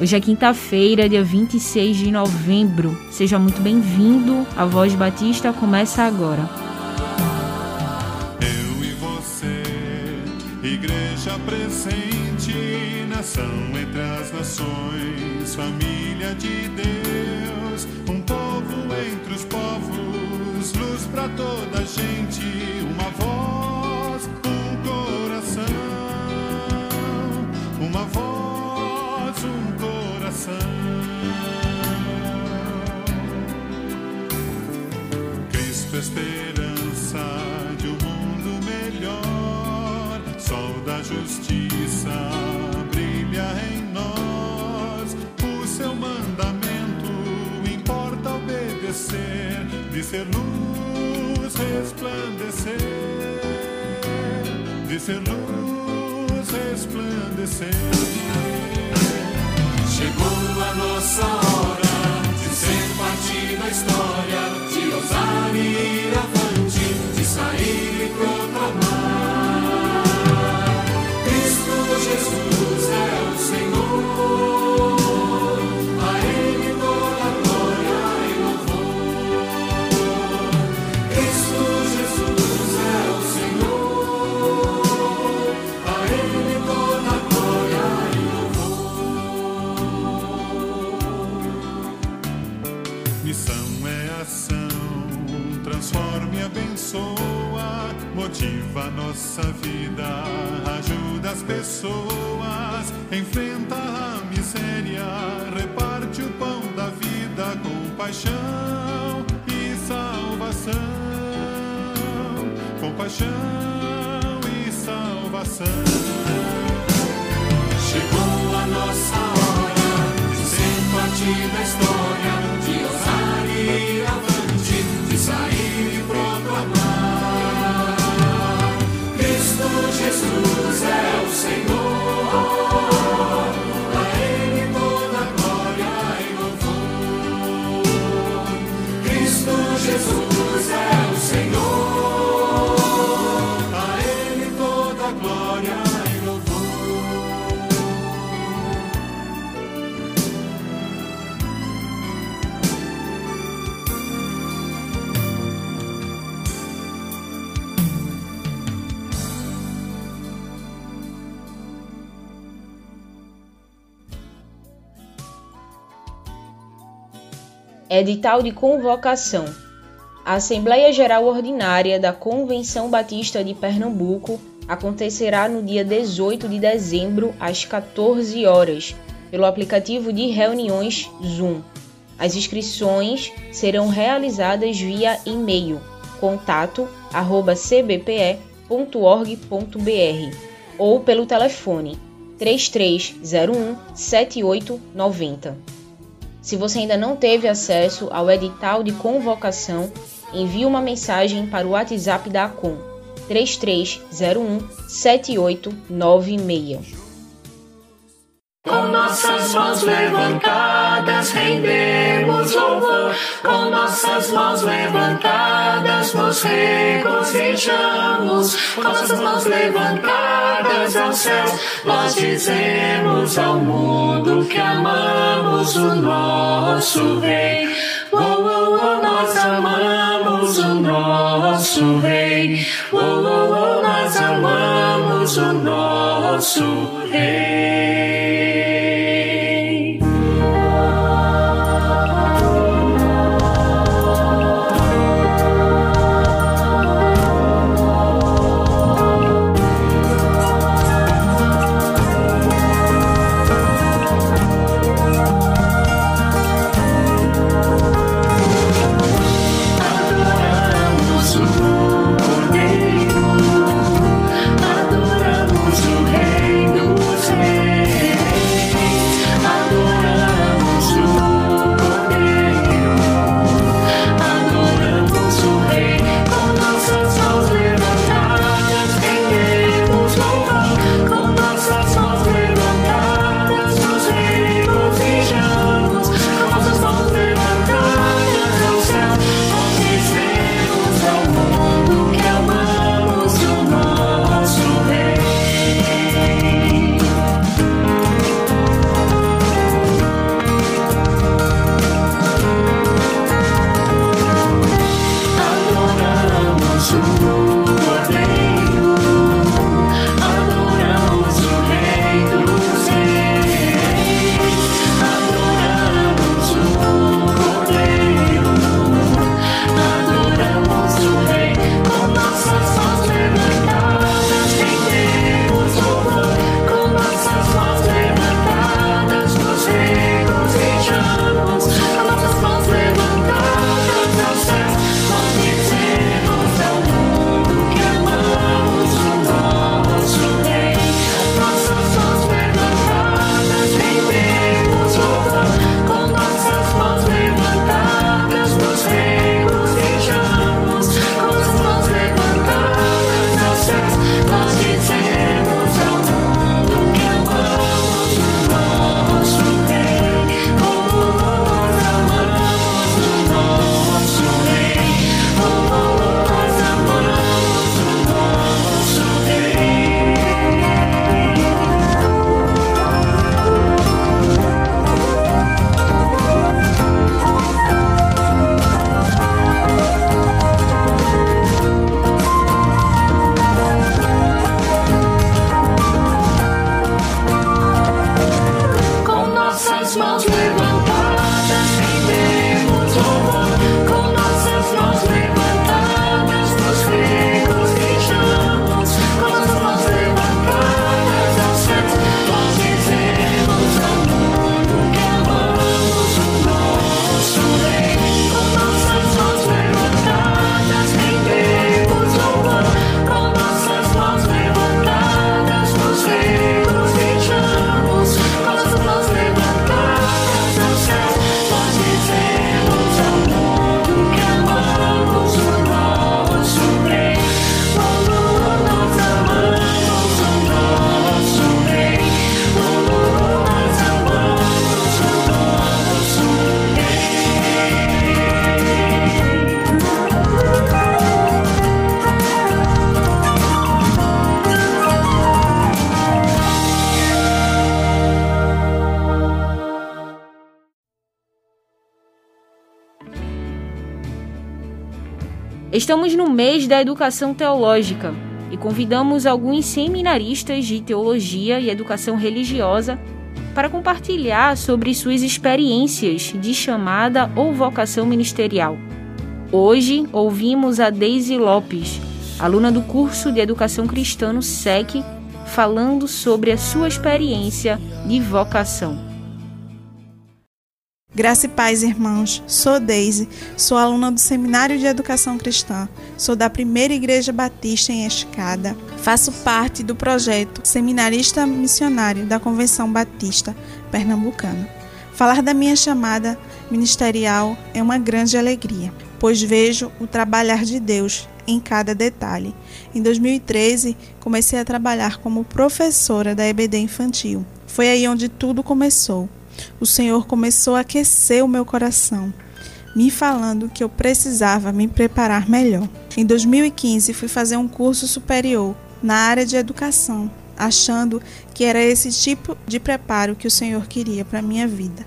Hoje é quinta-feira, dia 26 de novembro. Seja muito bem-vindo. A Voz Batista começa agora. Eu e você, igreja presente, nação entre as nações, família de Deus, um povo entre os povos, luz para toda a gente, uma voz, um coração, uma voz, coração. Cristo esperança de um mundo melhor, sol da justiça brilha em nós. O seu mandamento importa obedecer, de ser luz resplandecer, de ser luz resplandecer. Chegou a nossa hora de ser parte da história, de ousar ir avante, de sair e proclamar. Motiva a nossa vida, ajuda as pessoas, enfrenta a miséria, reparte o pão da vida com paixão e salvação, com paixão e salvação. Chegou a nossa hora de ser parte da história, de ousar Edital de convocação. A Assembleia Geral Ordinária da Convenção Batista de Pernambuco acontecerá no dia 18 de dezembro às 14 horas, pelo aplicativo de reuniões Zoom. As inscrições serão realizadas via e-mail contato@cbpe.org.br ou pelo telefone 3301 7890. Se você ainda não teve acesso ao edital de convocação, envie uma mensagem para o WhatsApp da ACOM 3301 7896. Com nossas mãos levantadas rendemos louvor, com nossas mãos levantadas nos regozijamos, com nossas mãos levantadas ao céu, nós dizemos ao mundo que amamos o nosso Rei. Oh, oh, oh, nós amamos o nosso Rei. Oh, oh, oh, nós amamos o nosso Rei. Estamos no mês da educação teológica e convidamos alguns seminaristas de teologia e educação religiosa para compartilhar sobre suas experiências de chamada ou vocação ministerial. Hoje ouvimos a Daisy Lopes, aluna do curso de Educação Cristã no SEC, falando sobre a sua experiência de vocação. Graça e paz, irmãos. Sou Deise, sou aluna do Seminário de Educação Cristã, sou da Primeira Igreja Batista em Escada, faço parte do projeto Seminarista Missionário da Convenção Batista Pernambucana. Falar da minha chamada ministerial é uma grande alegria, pois vejo o trabalhar de Deus em cada detalhe. Em 2013, comecei a trabalhar como professora da EBD infantil. Foi aí onde tudo começou o Senhor começou a aquecer o meu coração, me falando que eu precisava me preparar melhor. Em 2015, fui fazer um curso superior na área de educação, achando que era esse tipo de preparo que o Senhor queria para minha vida.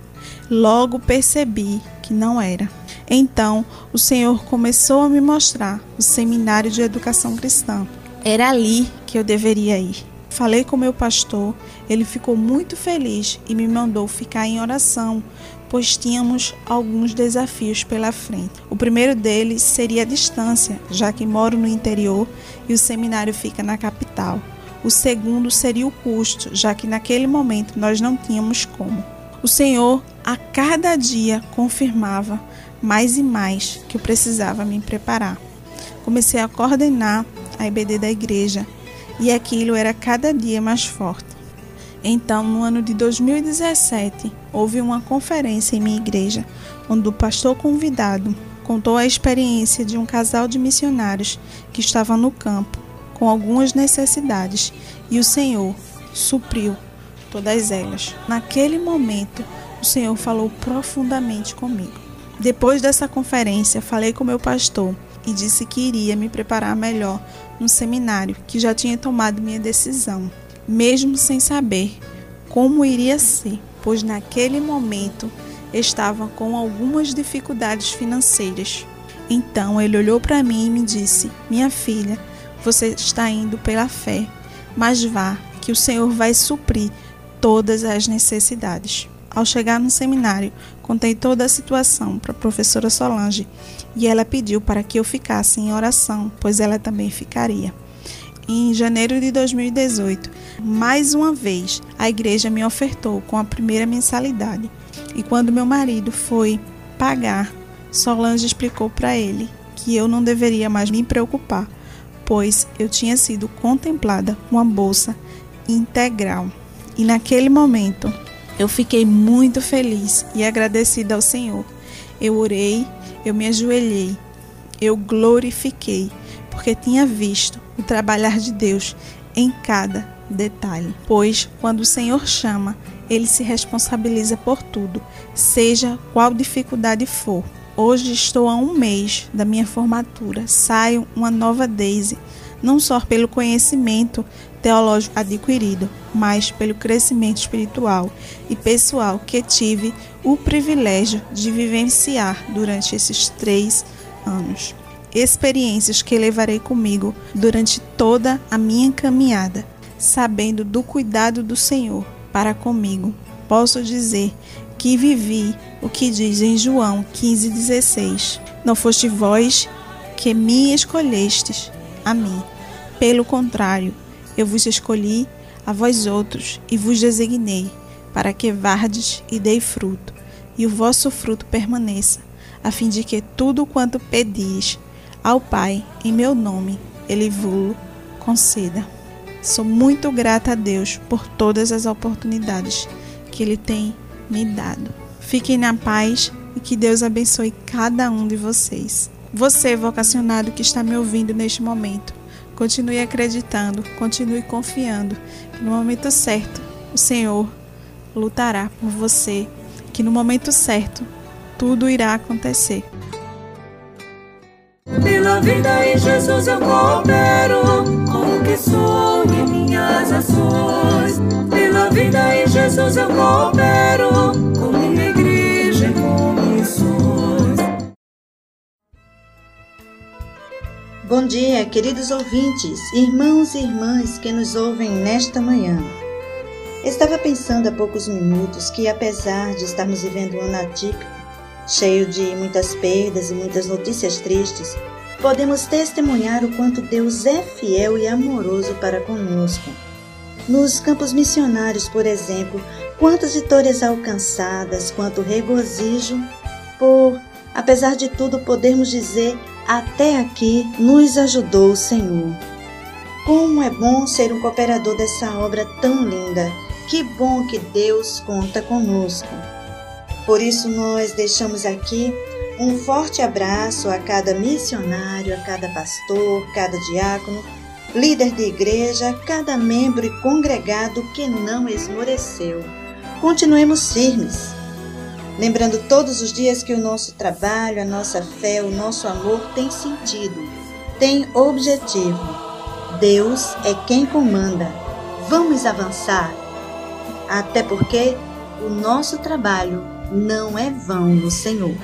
Logo percebi que não era. Então, o Senhor começou a me mostrar o seminário de educação cristã. Era ali que eu deveria ir. Falei com meu pastor, ele ficou muito feliz e me mandou ficar em oração, pois tínhamos alguns desafios pela frente. O primeiro deles seria a distância, já que moro no interior e o seminário fica na capital. O segundo seria o custo, já que naquele momento nós não tínhamos como. O Senhor a cada dia confirmava mais e mais que eu precisava me preparar. Comecei a coordenar a IBD da igreja e aquilo era cada dia mais forte. Então, no ano de 2017, houve uma conferência em minha igreja, onde o pastor convidado contou a experiência de um casal de missionários que estava no campo com algumas necessidades e o Senhor supriu todas elas. Naquele momento, o Senhor falou profundamente comigo. Depois dessa conferência, falei com meu pastor e disse que iria me preparar melhor no seminário, que já tinha tomado minha decisão, mesmo sem saber como iria ser, pois naquele momento estava com algumas dificuldades financeiras. Então ele olhou para mim e me disse: Minha filha, você está indo pela fé, mas vá, que o Senhor vai suprir todas as necessidades. Ao chegar no seminário, contei toda a situação para a professora Solange e ela pediu para que eu ficasse em oração, pois ela também ficaria. Em janeiro de 2018, mais uma vez, a igreja me ofertou com a primeira mensalidade. E quando meu marido foi pagar, Solange explicou para ele que eu não deveria mais me preocupar, pois eu tinha sido contemplada com a bolsa integral. E naquele momento, eu fiquei muito feliz e agradecida ao Senhor. Eu orei, eu me ajoelhei, eu glorifiquei, porque tinha visto o trabalhar de Deus em cada detalhe. Pois quando o Senhor chama, ele se responsabiliza por tudo, seja qual dificuldade for. Hoje estou a um mês da minha formatura, saio uma nova Daisy, não só pelo conhecimento teológico adquirido, mas pelo crescimento espiritual e pessoal que tive o privilégio de vivenciar durante esses três anos. Experiências que levarei comigo durante toda a minha caminhada, sabendo do cuidado do Senhor para comigo. Posso dizer que vivi o que diz em João 15,16: Não foste vós que me escolhestes a mim. Pelo contrário, eu vos escolhi a vós outros e vos designei, para que vardes e dei fruto, e o vosso fruto permaneça, a fim de que tudo quanto pedis ao Pai em meu nome, Ele vos conceda. Sou muito grata a Deus por todas as oportunidades que Ele tem me dado. Fiquem na paz e que Deus abençoe cada um de vocês. Você, vocacionado que está me ouvindo neste momento, Continue acreditando, continue confiando que no momento certo o Senhor lutará por você, que no momento certo tudo irá acontecer. Pela vida em Jesus eu coopero com o que sou e minhas ações. Pela vida em Jesus eu coopero com minha Bom dia, queridos ouvintes, irmãos e irmãs que nos ouvem nesta manhã. Estava pensando há poucos minutos que, apesar de estarmos vivendo um ano atípico, cheio de muitas perdas e muitas notícias tristes, podemos testemunhar o quanto Deus é fiel e amoroso para conosco. Nos campos missionários, por exemplo, quantas vitórias alcançadas, quanto regozijo por, apesar de tudo, podermos dizer até aqui nos ajudou o Senhor. Como é bom ser um cooperador dessa obra tão linda. Que bom que Deus conta conosco. Por isso, nós deixamos aqui um forte abraço a cada missionário, a cada pastor, cada diácono, líder de igreja, cada membro e congregado que não esmoreceu. Continuemos firmes, lembrando todos os dias que o nosso trabalho, a nossa fé, o nosso amor tem sentido, tem objetivo. Deus é quem comanda. Vamos avançar. Até porque o nosso trabalho não é vão no Senhor.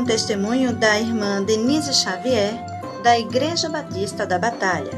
Com o testemunho da irmã Denise Xavier, da Igreja Batista da Batalha.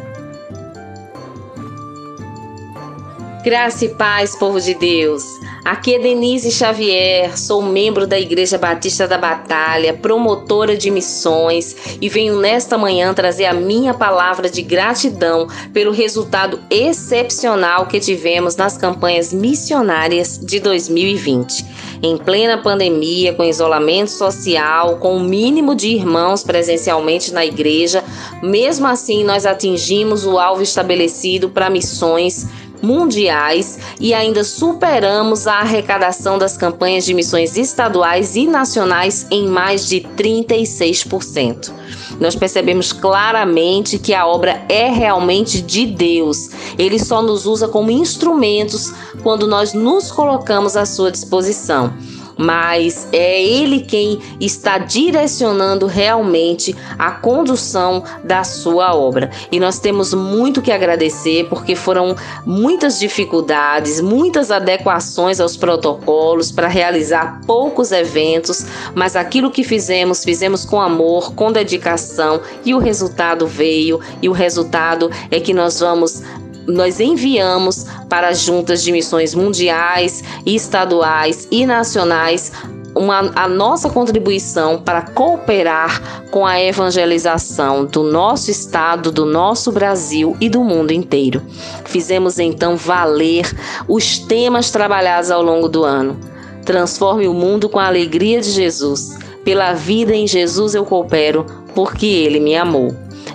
Graça e paz, povo de Deus. Aqui é Denise Xavier, sou membro da Igreja Batista da Batalha, promotora de missões e venho nesta manhã trazer a minha palavra de gratidão pelo resultado excepcional que tivemos nas campanhas missionárias de 2020. Em plena pandemia, com isolamento social, com o mínimo de irmãos presencialmente na igreja, mesmo assim nós atingimos o alvo estabelecido para missões mundiais e ainda superamos a arrecadação das campanhas de missões estaduais e nacionais em mais de 36%. Nós percebemos claramente que a obra é realmente de Deus. Ele só nos usa como instrumentos quando nós nos colocamos à sua disposição mas é ele quem está direcionando realmente a condução da sua obra. E nós temos muito que agradecer porque foram muitas dificuldades, muitas adequações aos protocolos para realizar poucos eventos, mas aquilo que fizemos, fizemos com amor, com dedicação e o resultado veio. E o resultado é que nós vamos nós enviamos para as juntas de missões mundiais, estaduais e nacionais uma, a nossa contribuição para cooperar com a evangelização do nosso estado, do nosso Brasil e do mundo inteiro. Fizemos então valer os temas trabalhados ao longo do ano. Transforme o mundo com a alegria de Jesus. Pela vida em Jesus eu coopero, porque Ele me amou.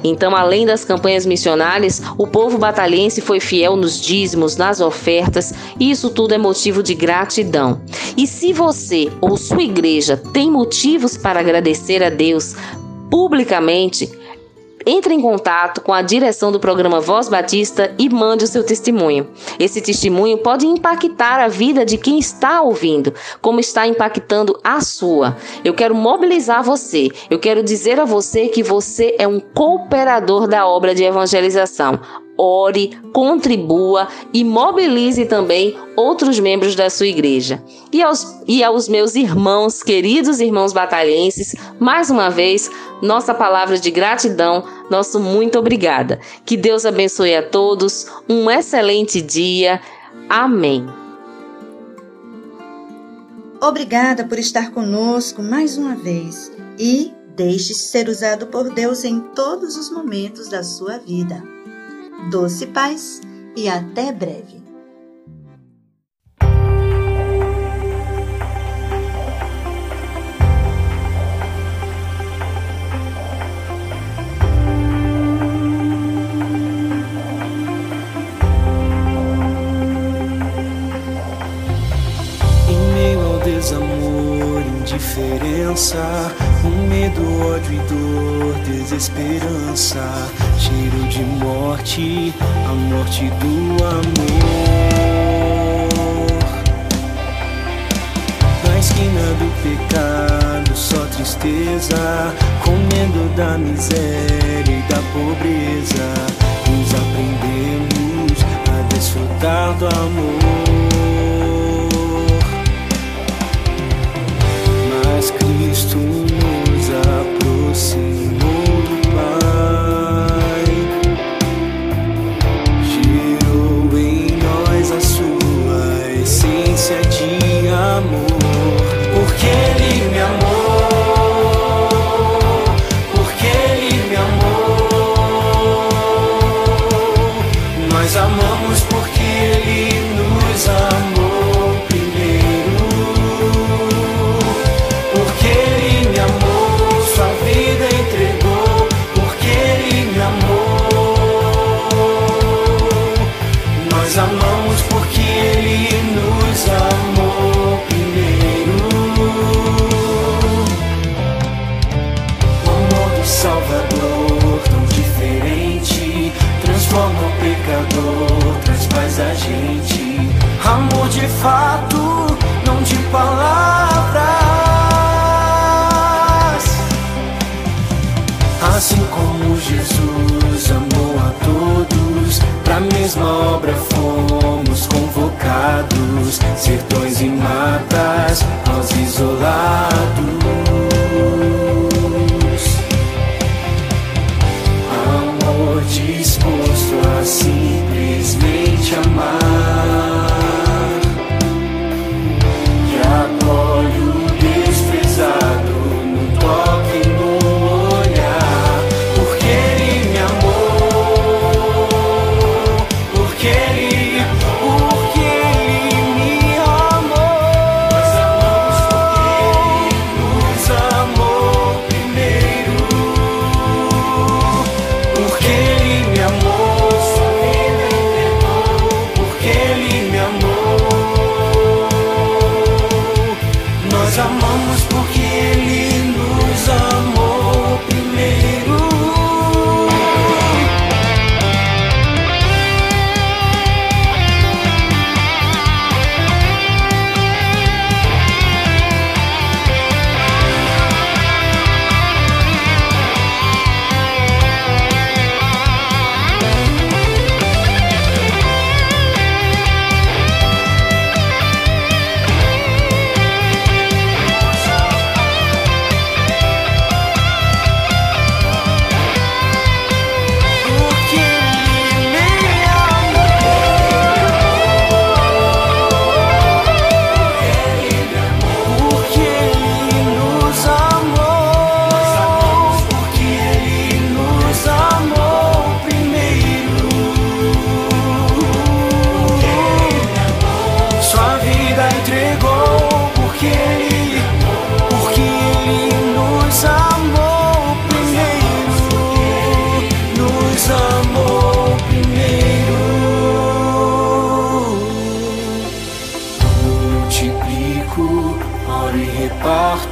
Então, além das campanhas missionárias, o povo batalhense foi fiel nos dízimos, nas ofertas, e isso tudo é motivo de gratidão. E se você ou sua igreja tem motivos para agradecer a Deus publicamente, entre em contato com a direção do programa Voz Batista e mande o seu testemunho. Esse testemunho pode impactar a vida de quem está ouvindo, como está impactando a sua. Eu quero mobilizar você. Eu quero dizer a você que você é um cooperador da obra de evangelização ore, contribua e mobilize também outros membros da sua igreja. E aos, e aos meus irmãos, queridos irmãos batalhenses, mais uma vez, nossa palavra de gratidão, nosso muito obrigada. Que Deus abençoe a todos, um excelente dia. Amém. Obrigada por estar conosco mais uma vez e deixe-se ser usado por Deus em todos os momentos da sua vida doce paz e até breve. Em meio ao desamor, indiferença, o medo, ódio e dor, desesperança cheiro de morte, a morte do amor. Na esquina do pecado, só tristeza, comendo da miséria e da pobreza. Nos aprendemos a desfrutar do amor. eyes.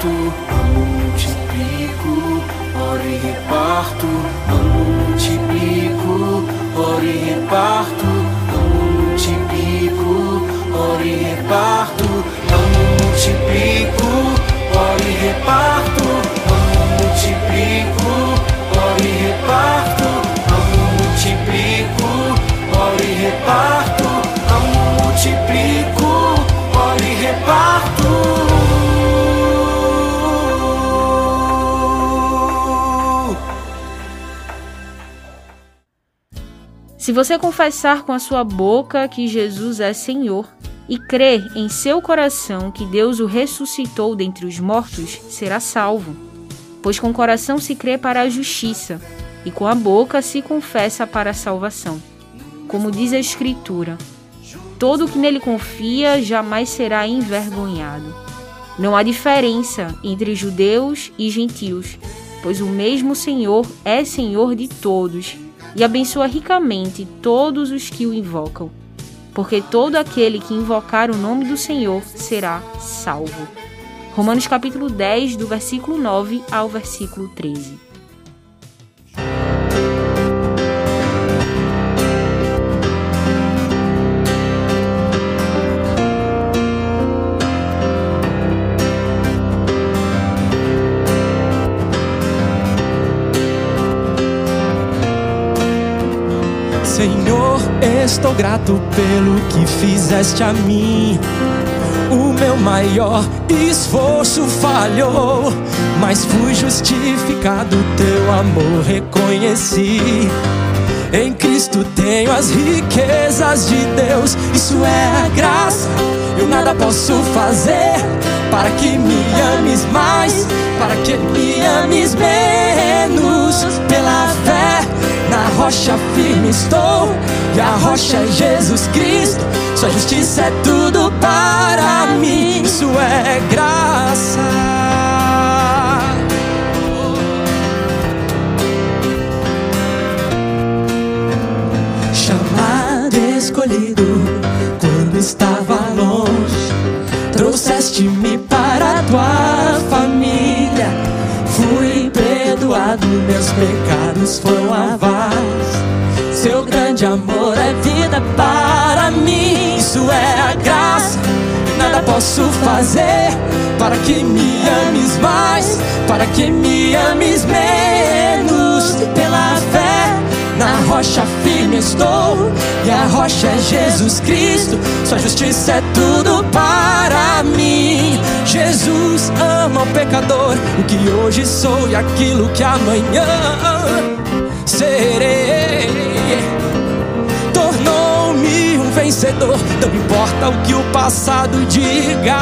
Amo multiplico, oro e reparto, multiplico, oro e reparto, multiplico, oro e reparto, multiplico, oro e Se você confessar com a sua boca que Jesus é Senhor e crer em seu coração que Deus o ressuscitou dentre os mortos, será salvo. Pois com o coração se crê para a justiça e com a boca se confessa para a salvação. Como diz a Escritura: todo que nele confia jamais será envergonhado. Não há diferença entre judeus e gentios, pois o mesmo Senhor é Senhor de todos e abençoa ricamente todos os que o invocam. Porque todo aquele que invocar o nome do Senhor será salvo. Romanos capítulo 10, do versículo 9 ao versículo 13. Estou grato pelo que fizeste a mim. O meu maior esforço falhou, mas fui justificado, teu amor reconheci. Em Cristo tenho as riquezas de Deus, isso é a graça. Eu nada posso fazer para que me ames mais, para que me ames menos. Pela fé rocha firme estou, e a rocha é Jesus Cristo. Sua justiça é tudo para mim, isso é graça. Chamado, escolhido, quando estava longe, trouxeste-me para tua família. Fui perdoado, meus pecados foram lavados. Amor é vida para mim. Isso é a graça, nada posso fazer para que me ames mais, para que me ames menos. Pela fé na rocha firme estou, e a rocha é Jesus Cristo. Sua justiça é tudo para mim. Jesus ama o pecador, o que hoje sou e aquilo que amanhã serei. Vencedor, não importa o que o passado diga.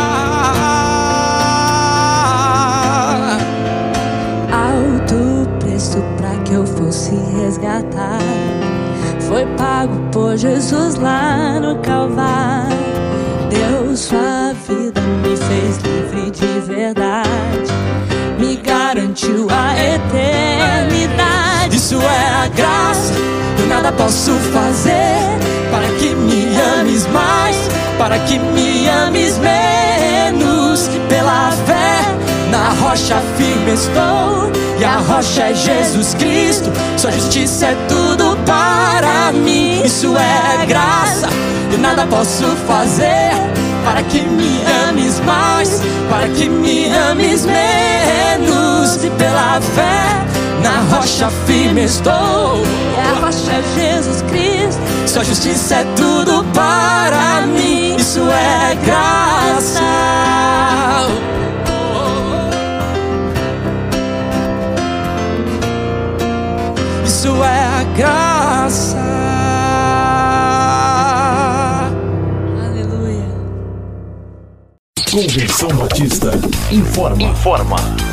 alto preço para que eu fosse resgatar. Foi pago por Jesus lá no Calvário. Deu sua vida, me fez livre de verdade. Me garantiu a eternidade. Isso é a graça, eu nada posso fazer para que me ames menos. Pela fé na rocha firme estou, e a rocha é Jesus Cristo. Sua justiça é tudo para mim. Isso é graça, eu nada posso fazer para que me ames mais, para que me ames menos. E pela fé na rocha firme estou. E a rocha é Jesus Cristo. Sua justiça é tudo para mim. Isso é graça. Isso é a graça. Aleluia. Convenção Batista informa. Informa.